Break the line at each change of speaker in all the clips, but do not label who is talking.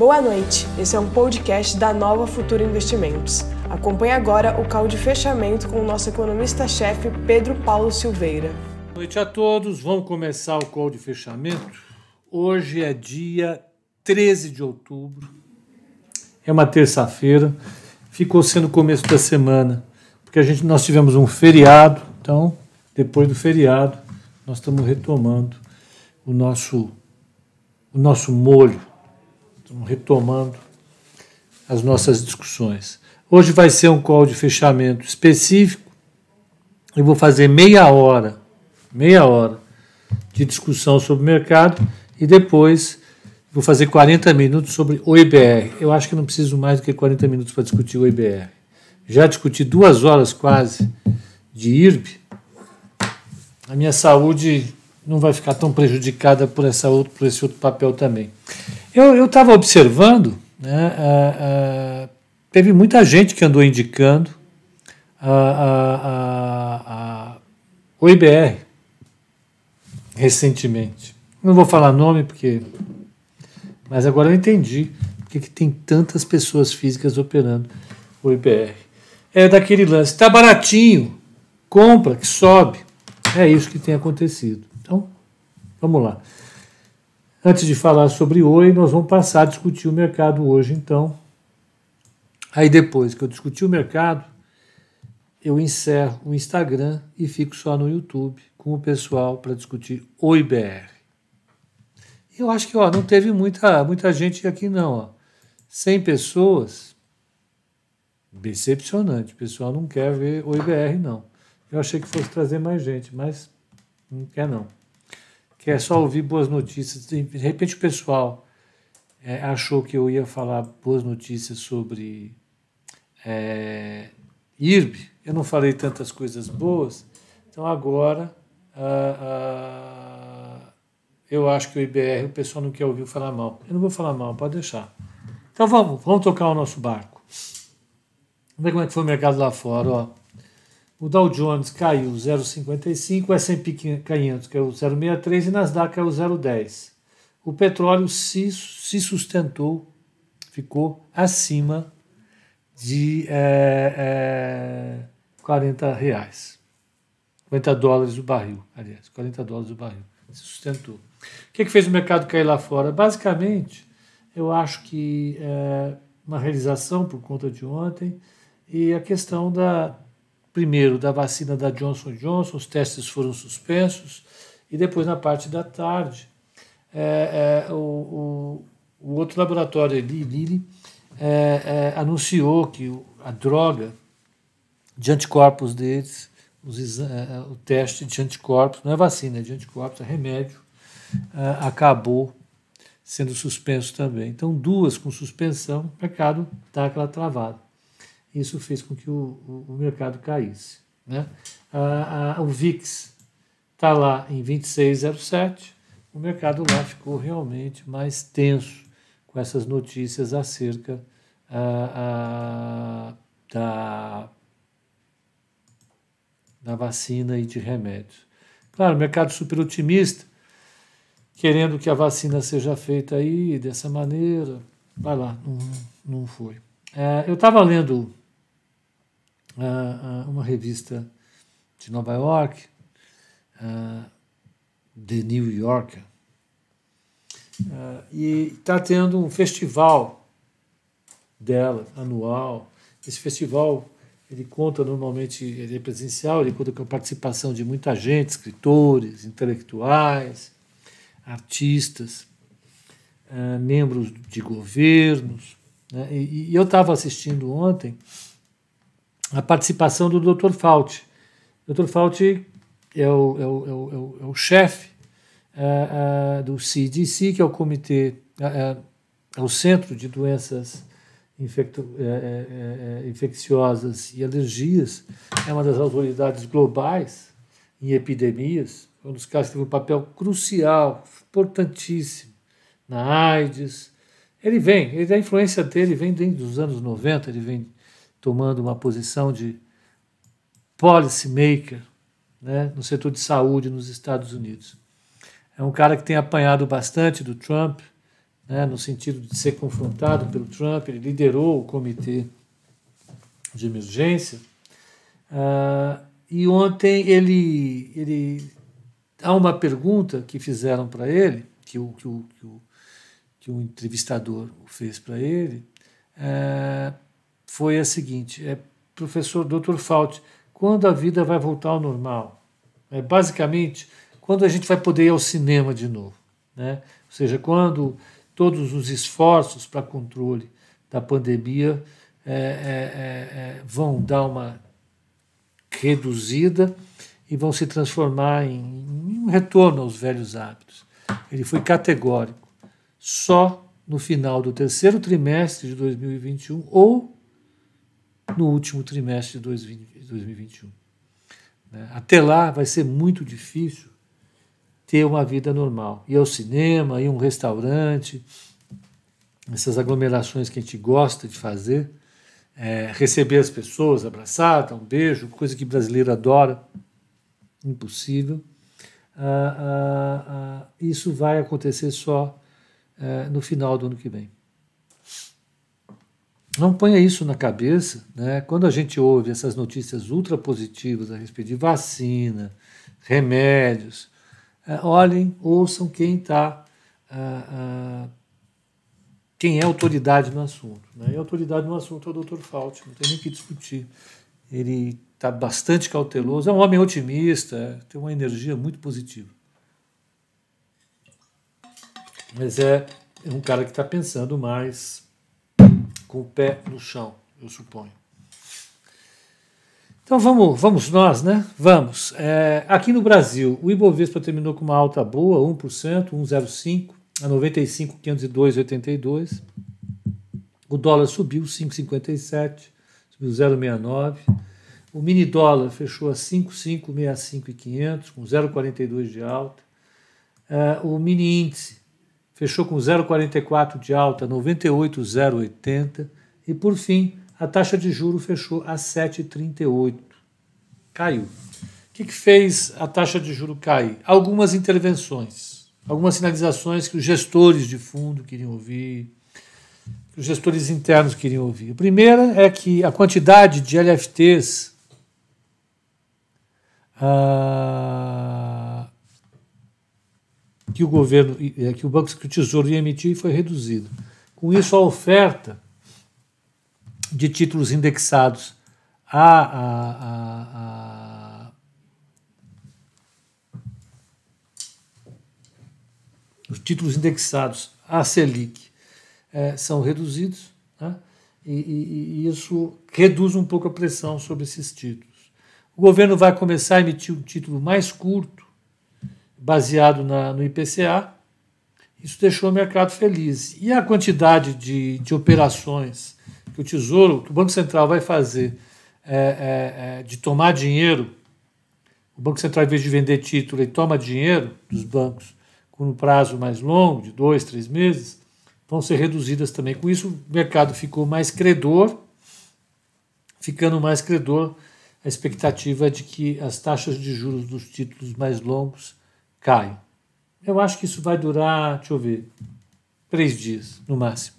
Boa noite, esse é um podcast da Nova Futura Investimentos. Acompanhe agora o call de fechamento com o nosso economista-chefe Pedro Paulo Silveira.
Boa noite a todos, vamos começar o call de fechamento. Hoje é dia 13 de outubro, é uma terça-feira, ficou sendo o começo da semana, porque a gente, nós tivemos um feriado, então, depois do feriado, nós estamos retomando o nosso, o nosso molho Estamos retomando as nossas discussões. Hoje vai ser um call de fechamento específico. Eu vou fazer meia hora, meia hora de discussão sobre o mercado e depois vou fazer 40 minutos sobre o IBR. Eu acho que não preciso mais do que 40 minutos para discutir o IBR. Já discuti duas horas quase de IRB. A minha saúde não vai ficar tão prejudicada por, essa outro, por esse outro papel também. Eu estava observando, né, teve muita gente que andou indicando a, o IBR recentemente. Não vou falar nome porque. Mas agora eu entendi porque que tem tantas pessoas físicas operando o IBR. É daquele lance, está baratinho, compra, que sobe. É isso que tem acontecido. Então, vamos lá. Antes de falar sobre Oi, nós vamos passar a discutir o mercado hoje, então. Aí depois que eu discutir o mercado, eu encerro o Instagram e fico só no YouTube com o pessoal para discutir o IBR. Eu acho que ó, não teve muita, muita gente aqui não. Ó. 100 pessoas, decepcionante. O pessoal não quer ver o IBR não. Eu achei que fosse trazer mais gente, mas não quer não que é só ouvir boas notícias. De repente o pessoal é, achou que eu ia falar boas notícias sobre é, IRB. Eu não falei tantas coisas boas, então agora ah, ah, eu acho que o IBR o pessoal não quer ouvir falar mal. Eu não vou falar mal, pode deixar. Então vamos, vamos tocar o nosso barco. Vamos ver como é que foi o mercado lá fora. Ó. O Dow Jones caiu 0,55, o S&P 500 caiu 0,63 e Nasdaq caiu 0,10. O petróleo se, se sustentou, ficou acima de é, é, 40 reais. 40 dólares o barril, aliás, 40 dólares o barril. Se sustentou. O que, que fez o mercado cair lá fora? Basicamente, eu acho que é, uma realização por conta de ontem e a questão da primeiro da vacina da Johnson Johnson, os testes foram suspensos, e depois na parte da tarde, é, é, o, o, o, outro laboratório, Lilly, é, é, anunciou que a droga de anticorpos deles, os, é, é, o teste de anticorpos, não é vacina, é de anticorpos, é remédio, acabou sendo suspenso também. Então, duas com suspensão, o mercado aquela travada. Isso fez com que o, o, mercado caísse. Né? A, a, o VIX está lá em 26,07. O mercado lá ficou realmente mais tenso com essas notícias acerca a, da, da vacina e de remédios. Claro, mercado super otimista, querendo que a vacina seja feita aí dessa maneira. Vai lá, não, não foi. É, eu estava lendo uh, uma revista de Nova York, uh, The New Yorker, uh, e está tendo um festival dela, anual. Esse festival ele conta normalmente, ele é presencial, ele conta com a participação de muita gente, escritores, intelectuais, artistas, uh, membros de governos. Né? E, e, eu estava assistindo ontem a participação do Dr. Fauci. Dr. Fauci é o, é o, é o, é o chefe uh, uh, do CDC, que é o Comitê, é o Centro de Doenças Infecto, Infecciosas e Alergias, é uma das autoridades globais em epidemias, um dos casos que teve um papel crucial, importantíssimo na AIDS. Ele vem, ele, a influência dele vem desde os anos 90, ele vem tomando uma posição de policy maker né, no setor de saúde nos Estados Unidos. É um cara que tem apanhado bastante do Trump né, no sentido de ser confrontado pelo Trump, ele liderou o comitê de emergência. Uh, e ontem ele, ele há uma pergunta que fizeram para ele, que o, que o, que o, que o entrevistador fez para ele, uh, foi a seguinte: é, professor Dr. Fauci, quando a vida vai voltar ao normal? É, basicamente, quando a gente vai poder ir ao cinema de novo. Né? Ou seja, quando todos os esforços para controle da pandemia é, é, é, é, vão dar uma reduzida e vão se transformar em, em um retorno aos velhos hábitos. Ele foi categórico. Só no final do terceiro trimestre de 2021 ou no último trimestre de 2021. Né? Até lá vai ser muito difícil ter uma vida normal. Ir ao cinema, a um restaurante, essas aglomerações que a gente gosta de fazer, é, receber as pessoas, abraçar, dar um beijo, coisa que brasileiro adora, impossível. Ah, ah, ah, isso vai acontecer só é, no final do ano que vem. Não ponha isso na cabeça, né? Quando a gente ouve essas notícias ultra positivas a respeito de vacina, remédios, é, olhem, ouçam quem está, quem é autoridade no assunto. Né? E autoridade no assunto é o Dr. Fauci, não tem nem que discutir. Ele está bastante cauteloso, é um homem otimista, tem uma energia muito positiva. Mas é, é um cara que está pensando mais com o pé no chão, eu suponho. Então vamos, vamos nós, né? Vamos. É, aqui no Brasil, o Ibovespa terminou com uma alta boa, 1%, 1,05 a 95.502,82. O dólar subiu 5,57, subiu 0,69. O mini dólar fechou a 5,565,500, com 0,42 de alta. É, o mini índice fechou com 0,44 de alta, 98,080. E por fim, a taxa de juro fechou a 7,38. Caiu. O que, que fez a taxa de juro cair? Algumas intervenções, algumas sinalizações que os gestores de fundo queriam ouvir, que os gestores internos queriam ouvir. A primeira é que a quantidade de LFTs ah, que o governo, é, que o Banco que o Tesouro ia emitir foi reduzida. Com isso, a oferta de títulos indexados a, a, a os títulos indexados à Selic é, são reduzidos, né? e, e, e isso reduz um pouco a pressão sobre esses títulos. O governo vai começar a emitir um título mais curto, baseado na, no IPCA. Isso deixou o mercado feliz. E a quantidade de, de operações que o Tesouro, que o Banco Central vai fazer é, é, é, de tomar dinheiro, o Banco Central, em vez de vender título, ele toma dinheiro dos bancos com um prazo mais longo, de dois, três meses, vão ser reduzidas também. Com isso, o mercado ficou mais credor, ficando mais credor, a expectativa de que as taxas de juros dos títulos mais longos caiam. Eu acho que isso vai durar, deixa eu ver, três dias no máximo.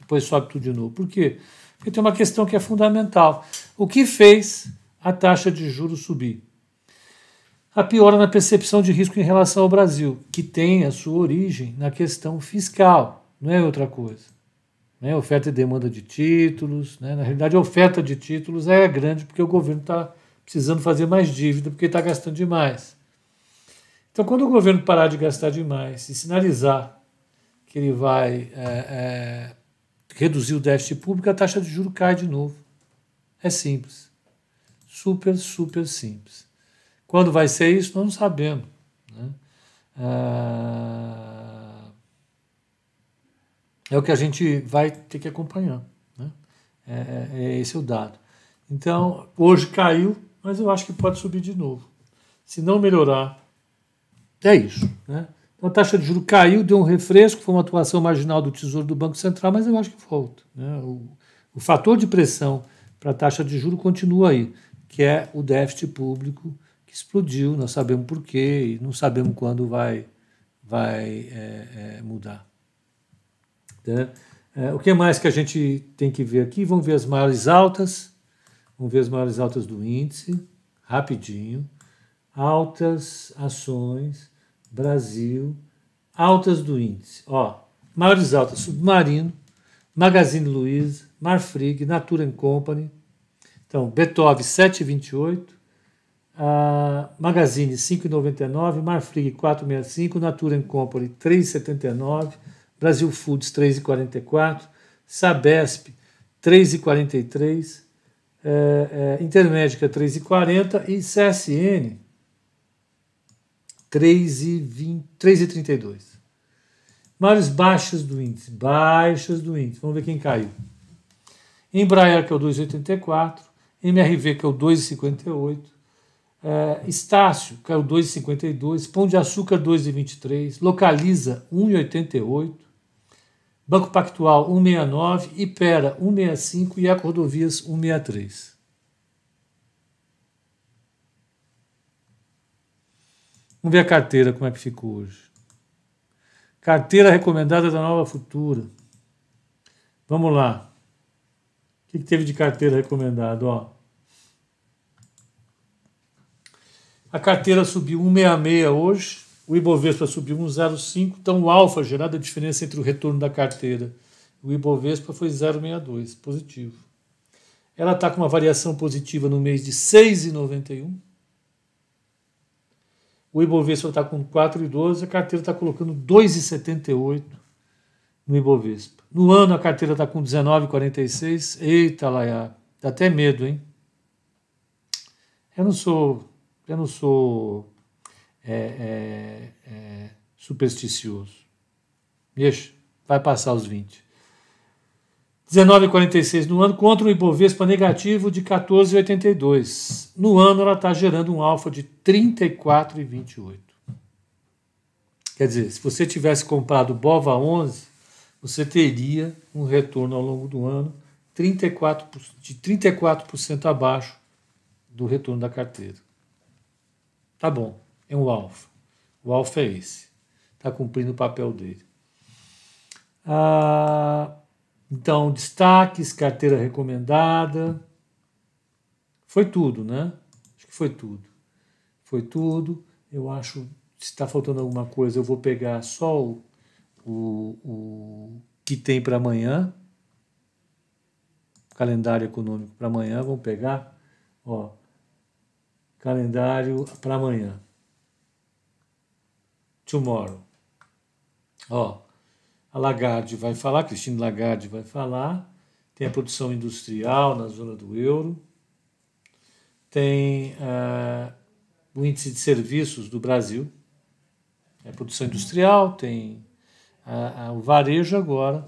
Depois sobe tudo de novo. Por quê? Porque tem uma questão que é fundamental. O que fez a taxa de juros subir? A piora na percepção de risco em relação ao Brasil, que tem a sua origem na questão fiscal, não é outra coisa. Né? Oferta e demanda de títulos. Né? Na realidade, a oferta de títulos é grande porque o governo está precisando fazer mais dívida, porque está gastando demais. Então, quando o governo parar de gastar demais e sinalizar que ele vai é, é, reduzir o déficit público, a taxa de juro cai de novo. É simples. Super, super simples. Quando vai ser isso, nós não sabemos. Né? Ah, é o que a gente vai ter que acompanhar. Né? É, é, é esse o dado. Então, hoje caiu, mas eu acho que pode subir de novo. Se não melhorar, é isso. Né? Então, a taxa de juros caiu, deu um refresco, foi uma atuação marginal do Tesouro do Banco Central, mas eu acho que volta. Né? O, o fator de pressão para a taxa de juros continua aí, que é o déficit público que explodiu, nós sabemos por quê e não sabemos quando vai, vai é, é, mudar. Né? É, o que mais que a gente tem que ver aqui? Vamos ver as maiores altas. Vamos ver as maiores altas do índice, rapidinho. Altas ações, Brasil, altas do índice. Ó, maiores altas, Submarino, Magazine Luiza, Marfrig, Natura Company. Então, Beethoven 7,28, a Magazine 5,99, Marfrig 4,65, Natura Company 3,79, Brasil Foods 3,44, Sabesp 3,43, é, é, Intermédica 3,40 e CSN 3,32. Maiores baixas do índice, baixas do índice. Vamos ver quem caiu. Embraer, que é o 2,84. MRV, que é o 2,58. É, Estácio, que é o 2,52. Pão de Açúcar, 2,23. Localiza, 1,88. Banco Pactual, 1,69. Ipera, 1,65. E Eco-Rodovias, 1,63. Vamos ver a carteira, como é que ficou hoje. Carteira recomendada da Nova Futura. Vamos lá. O que, que teve de carteira recomendada? Ó. A carteira subiu 166 hoje, o Ibovespa subiu 105, então o alfa gerado a diferença entre o retorno da carteira e o Ibovespa foi 0,62, positivo. Ela está com uma variação positiva no mês de 6,91 o Ibovespa está com 4,12, a carteira está colocando 2,78 no Ibovespa. No ano a carteira está com 19,46. Eita, Laia, dá até medo, hein? Eu não sou, eu não sou é, é, é, supersticioso. Deixa, vai passar os 20. 19,46 no ano contra um Ibovespa negativo de 14,82. No ano ela está gerando um alfa de 34,28. Quer dizer, se você tivesse comprado Bova 11, você teria um retorno ao longo do ano 34, de 34% abaixo do retorno da carteira. Tá bom, é um alfa. O alfa é esse. Está cumprindo o papel dele. Ah, então, destaques, carteira recomendada. Foi tudo, né? Acho que foi tudo. Foi tudo. Eu acho se está faltando alguma coisa, eu vou pegar só o, o, o que tem para amanhã. Calendário econômico para amanhã, vamos pegar. Ó, calendário para amanhã. Tomorrow. Ó, a Lagarde vai falar, Cristina Lagarde vai falar. Tem a produção industrial na zona do euro. Tem uh, o índice de serviços do Brasil. É produção industrial, tem uh, uh, o varejo agora,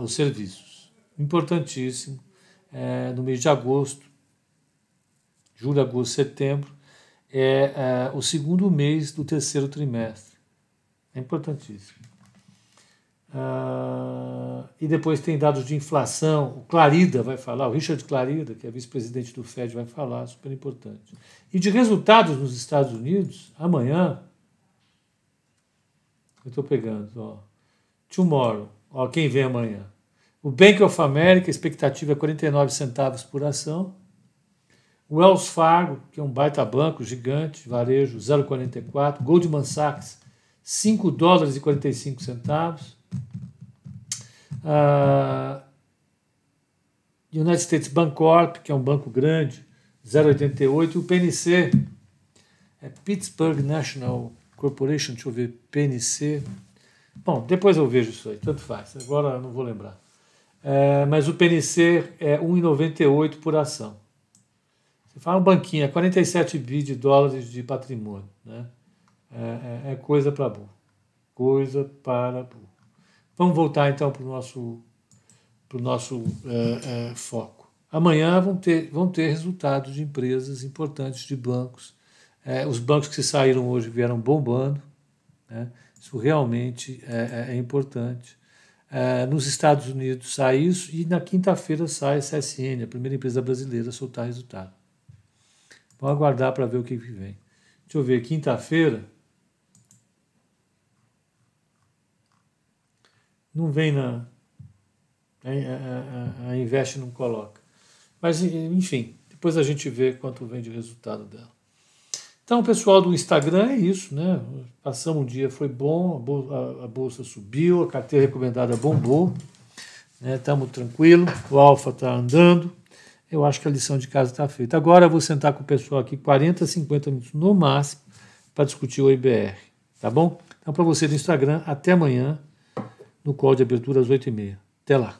os serviços. Importantíssimo. no mês de agosto, julho, agosto, setembro, é o segundo mês do terceiro trimestre. É importantíssimo. Uh, e depois tem dados de inflação. O Clarida vai falar, o Richard Clarida, que é vice-presidente do Fed, vai falar, super importante. E de resultados nos Estados Unidos, amanhã, eu estou pegando, ó, tomorrow, ó, quem vem amanhã? O Bank of America, expectativa é 49 centavos por ação. O Wells Fargo, que é um baita banco gigante, varejo, 0,44. Goldman Sachs, 5 dólares e 45 centavos. Uh, United States Bancorp, que é um banco grande, 0,88. E o PNC, é Pittsburgh National Corporation, deixa eu ver, PNC. Bom, depois eu vejo isso aí, tanto faz, agora não vou lembrar. É, mas o PNC é 1,98 por ação. Você fala um banquinho, é 47 bi de dólares de patrimônio. Né? É, é, é coisa para burro. Coisa para burro. Vamos voltar então para o nosso, pro nosso é, é, foco. Amanhã vão ter, vão ter resultados de empresas importantes de bancos. É, os bancos que saíram hoje vieram bombando. Né? Isso realmente é, é, é importante. nos Estados Unidos sai isso e na quinta-feira sai a CSN, a primeira empresa brasileira a soltar resultado. Vamos aguardar para ver o que vem. Deixa eu ver, quinta-feira não vem na. A, a, a, a Invest não coloca. Mas, enfim, depois a gente vê quanto vem de resultado dela. Então, pessoal do Instagram é isso, né? Passamos um dia, foi bom, a bolsa subiu, a carteira recomendada bombou, estamos né? tranquilo, o Alfa está andando. Eu acho que a lição de casa está feita. Agora eu vou sentar com o pessoal aqui 40, 50 minutos no máximo para discutir o IBR, tá bom? Então, para você do Instagram, até amanhã, no call de abertura às 8h30. Até lá.